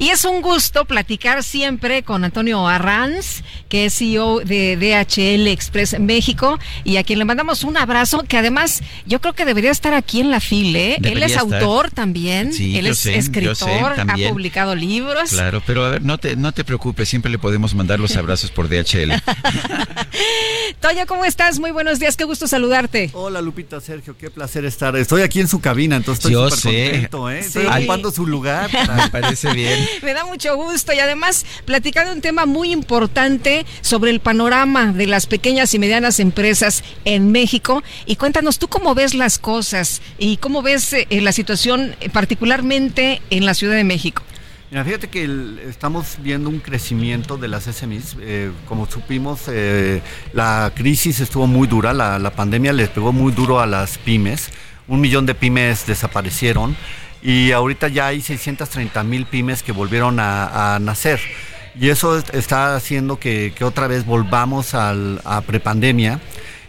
Y es un gusto platicar siempre con Antonio Arranz, que es CEO de DHL Express México, y a quien le mandamos un abrazo, que además yo creo que debería estar aquí en la fila. ¿eh? Él es estar. autor también, Sí, él es sé, escritor, sé, ha publicado libros. Claro, pero a ver, no te, no te preocupes, siempre le podemos mandar los abrazos por DHL. Toño, ¿cómo estás? Muy buenos días, qué gusto saludarte. Hola Lupita, Sergio, qué placer estar. Estoy aquí en su cabina, entonces estoy Yo súper sé. contento, ¿eh? Estoy Sí. ocupando su lugar. Me parece bien. Me da mucho gusto y además platicar de un tema muy importante sobre el panorama de las pequeñas y medianas empresas en México. Y cuéntanos tú cómo ves las cosas y cómo ves eh, la situación eh, particularmente en la Ciudad de México. Mira, fíjate que estamos viendo un crecimiento de las SMEs. eh, como supimos, la crisis estuvo muy dura, la, la pandemia les pegó muy duro a las pymes. Un millón de pymes desaparecieron y ahorita ya hay 630 mil pymes que volvieron a, nacer. Y eso es- está haciendo que, otra vez volvamos al, a prepandemia.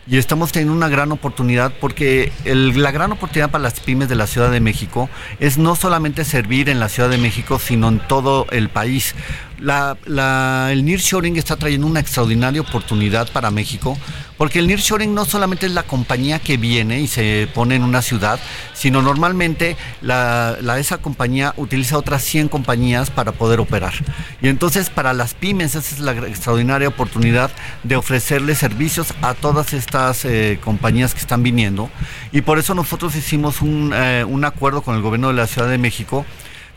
Y estamos teniendo una gran oportunidad porque la gran oportunidad para las pymes de la Ciudad de México es no solamente servir en la Ciudad de México, sino en todo el país. La, la- el nearshoring está trayendo una extraordinaria oportunidad para México porque el nearshoring no solamente es la compañía que viene y se pone en una ciudad, sino normalmente la, esa compañía utiliza otras 100 compañías para poder operar. Y entonces para las pymes esa es la extraordinaria oportunidad de ofrecerles servicios a todas estas eh, compañías que están viniendo. Y por eso nosotros hicimos un, eh, un acuerdo con el gobierno de la Ciudad de México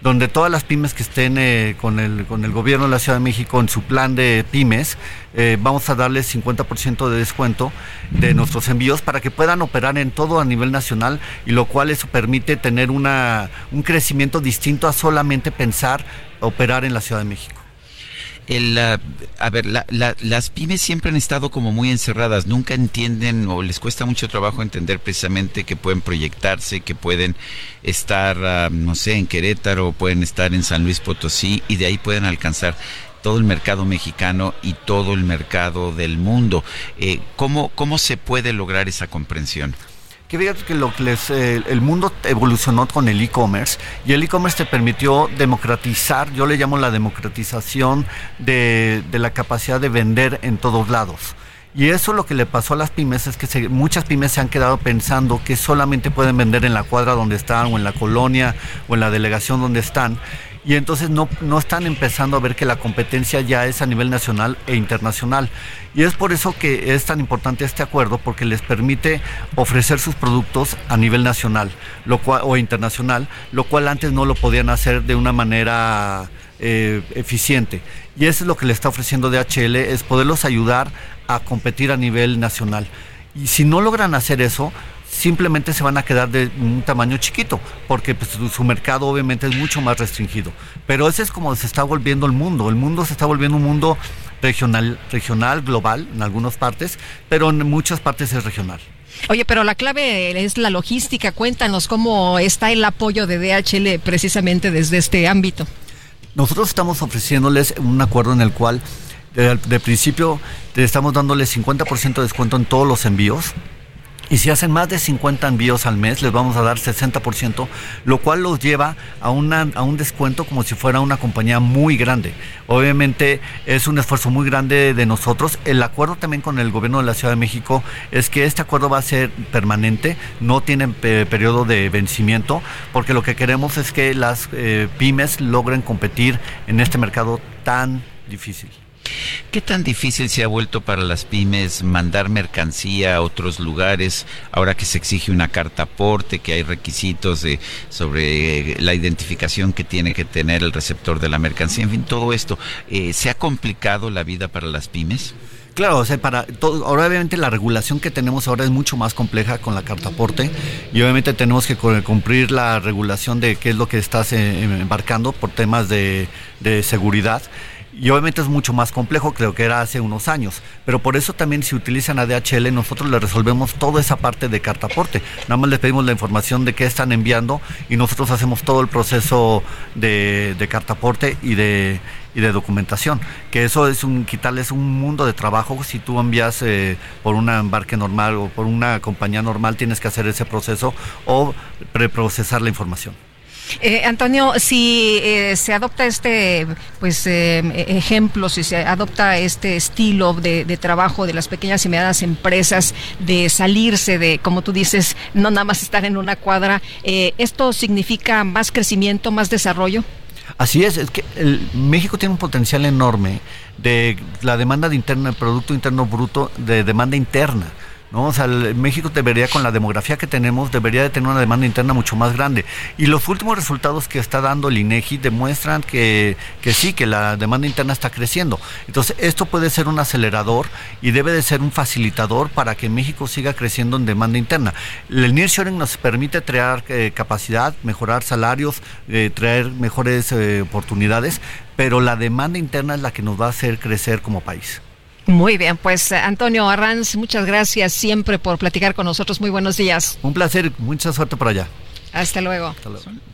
donde todas las pymes que estén eh, con, el, con el gobierno de la Ciudad de México en su plan de pymes, eh, vamos a darles 50% de descuento de nuestros envíos para que puedan operar en todo a nivel nacional y lo cual eso permite tener una, un crecimiento distinto a solamente pensar operar en la Ciudad de México. El, a ver, la- la- las pymes siempre han estado como muy encerradas, nunca entienden o les cuesta mucho trabajo entender precisamente que pueden proyectarse, que pueden estar, no sé, en Querétaro, pueden estar en San Luis Potosí y de ahí pueden alcanzar todo el mercado mexicano y todo el mercado del mundo. Eh, ¿cómo, ¿Cómo se puede lograr esa comprensión? Que que lo que les, eh, el mundo evolucionó con el e-commerce y el e-commerce te permitió democratizar, yo le llamo la democratización de, de la capacidad de vender en todos lados. Y eso lo que le pasó a las pymes es que muchas pymes se han quedado pensando que solamente pueden vender en la cuadra donde están o en la colonia o en la delegación donde están. Y entonces no, no están empezando a ver que la competencia ya es a nivel nacional e internacional. Y es por eso que es tan importante este acuerdo, porque les permite ofrecer sus productos a nivel nacional lo cual, o internacional, lo cual antes no lo podían hacer de una manera eh, eficiente. Y eso es lo que le está ofreciendo DHL, es poderlos ayudar a competir a nivel nacional. Y si no logran hacer eso, simplemente se van a quedar de un tamaño chiquito, porque pues, su, mercado obviamente es mucho más restringido. Pero ese es como se está volviendo el mundo. El mundo se está volviendo un mundo regional, regional, global en algunas partes, pero en muchas partes es regional. Oye, pero la clave es la logística. Cuéntanos cómo está el apoyo de DHL precisamente desde este ámbito. Nosotros estamos ofreciéndoles un acuerdo en el cual de, de principio estamos dándoles 50% de descuento en todos los envíos. Y si hacen más de 50 envíos al mes, les vamos a dar 60%, lo cual los lleva a, una, a un descuento como si fuera una compañía muy grande. Obviamente es un esfuerzo muy grande de nosotros. El acuerdo también con el gobierno de la Ciudad de México es que este acuerdo va a ser permanente, no tiene eh, periodo de vencimiento, porque lo que queremos es que las eh, pymes logren competir en este mercado tan difícil. ¿Qué tan difícil se ha vuelto para las pymes mandar mercancía a otros lugares ahora que se exige una carta aporte, que hay requisitos de, sobre la identificación que tiene que tener el receptor de la mercancía? En fin, todo esto. eh, ¿Se ha complicado la vida para las pymes? Claro, o sea, para todo, ahora obviamente la regulación que tenemos ahora es mucho más compleja con la carta aporte y obviamente tenemos que cumplir la regulación de qué es lo que estás eh, embarcando por temas de seguridad y obviamente es mucho más complejo creo que era hace unos años, pero por eso también si utilizan ADHL nosotros le resolvemos toda esa parte de cartaporte, nada más les pedimos la información de qué están enviando y nosotros hacemos todo el proceso de, de cartaporte y de, y de documentación, que eso es un quitarles un mundo de trabajo, si tú envías eh, por un embarque normal o por una compañía normal tienes que hacer ese proceso o preprocesar la información. Eh, Antonio, si eh, se adopta este pues eh, ejemplo, si se adopta este estilo de, trabajo de las pequeñas y medianas empresas, de salirse de, como tú dices, no nada más estar en una cuadra, ¿esto significa más crecimiento, más desarrollo? Así es, es que México tiene un potencial enorme de la demanda de interno, el Producto Interno Bruto, de demanda interna. ¿No? O sea, México debería, con la demografía que tenemos, debería de tener una demanda interna mucho más grande. Y los últimos resultados que está dando el INEGI demuestran que, sí, que la demanda interna está creciendo. Entonces, esto puede ser un acelerador y debe de ser un facilitador para que México siga creciendo en demanda interna. El nearshoring nos permite traer eh, capacidad, mejorar salarios, eh, traer mejores eh, oportunidades, pero la demanda interna es la que nos va a hacer crecer como país. Muy bien, pues Antonio Arranz, muchas gracias siempre por platicar con nosotros. Muy buenos días. Un placer, mucha suerte por allá. Hasta luego. Hasta luego.